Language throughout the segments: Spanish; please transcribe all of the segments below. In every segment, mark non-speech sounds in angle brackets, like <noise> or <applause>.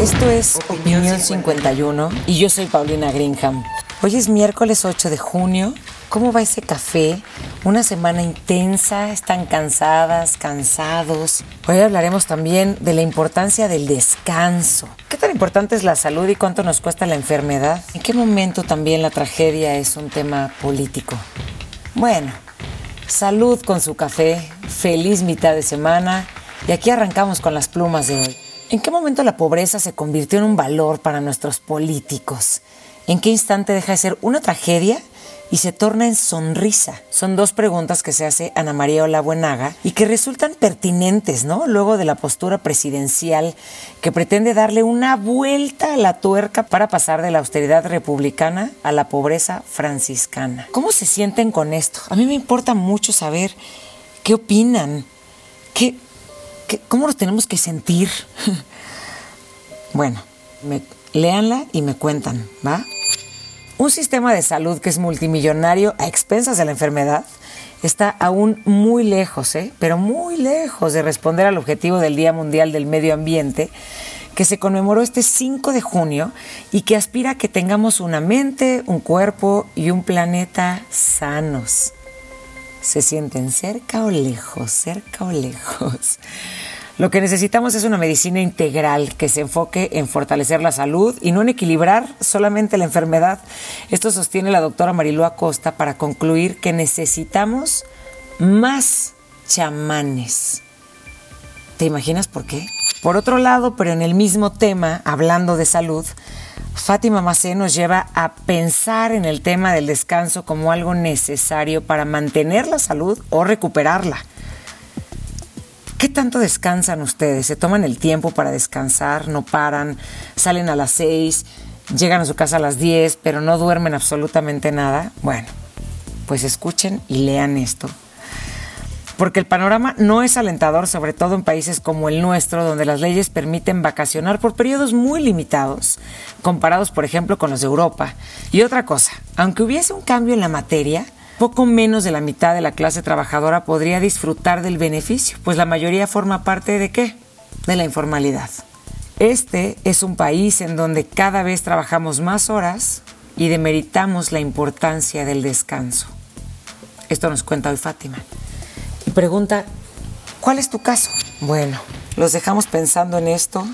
Esto es Opinión 51 y yo soy Paulina Greenham. Hoy es miércoles 8 de junio. ¿Cómo va ese café? Una semana intensa, están cansadas, cansados. Hoy hablaremos también de la importancia del descanso. ¿Qué tan importante es la salud y cuánto nos cuesta la enfermedad? ¿En qué momento también la tragedia es un tema político? Bueno, salud con su café, feliz mitad de semana y aquí arrancamos con las plumas de hoy. ¿En qué momento la pobreza se convirtió en un valor para nuestros políticos? ¿En qué instante deja de ser una tragedia y se torna en sonrisa? Son dos preguntas que se hace Ana María Olabuenaga y que resultan pertinentes, ¿no? Luego de la postura presidencial que pretende darle una vuelta a la tuerca para pasar de la austeridad republicana a la pobreza franciscana. ¿Cómo se sienten con esto? A mí me importa mucho saber qué opinan, qué, ¿Cómo nos tenemos que sentir? <laughs> bueno, me, léanla y me cuentan, ¿va? Un sistema de salud que es multimillonario a expensas de la enfermedad está aún muy lejos, ¿eh? pero muy lejos de responder al objetivo del Día Mundial del Medio Ambiente, que se conmemoró este 5 de junio y que aspira a que tengamos una mente, un cuerpo y un planeta sanos se sienten cerca o lejos, cerca o lejos. Lo que necesitamos es una medicina integral que se enfoque en fortalecer la salud y no en equilibrar solamente la enfermedad. Esto sostiene la doctora Marilú Acosta para concluir que necesitamos más chamanes. ¿Te imaginas por qué? Por otro lado, pero en el mismo tema, hablando de salud, Fátima Macé nos lleva a pensar en el tema del descanso como algo necesario para mantener la salud o recuperarla. ¿Qué tanto descansan ustedes? ¿Se toman el tiempo para descansar? ¿No paran? ¿Salen a las 6? ¿Llegan a su casa a las 10 pero no duermen absolutamente nada? Bueno, pues escuchen y lean esto porque el panorama no es alentador, sobre todo en países como el nuestro, donde las leyes permiten vacacionar por periodos muy limitados, comparados, por ejemplo, con los de Europa. Y otra cosa, aunque hubiese un cambio en la materia, poco menos de la mitad de la clase trabajadora podría disfrutar del beneficio, pues la mayoría forma parte de qué? De la informalidad. Este es un país en donde cada vez trabajamos más horas y demeritamos la importancia del descanso. Esto nos cuenta hoy Fátima pregunta, ¿cuál es tu caso? Bueno, los dejamos pensando en esto,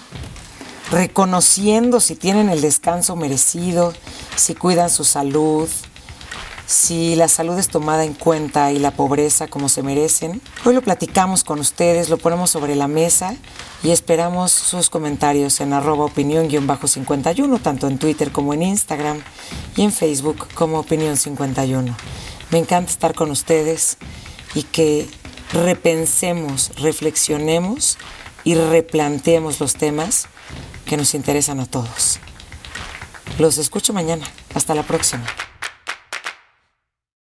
reconociendo si tienen el descanso merecido, si cuidan su salud, si la salud es tomada en cuenta y la pobreza como se merecen. Hoy lo platicamos con ustedes, lo ponemos sobre la mesa y esperamos sus comentarios en arroba opinión-51, tanto en Twitter como en Instagram y en Facebook como opinión 51. Me encanta estar con ustedes y que repensemos, reflexionemos y replanteemos los temas que nos interesan a todos. Los escucho mañana. Hasta la próxima.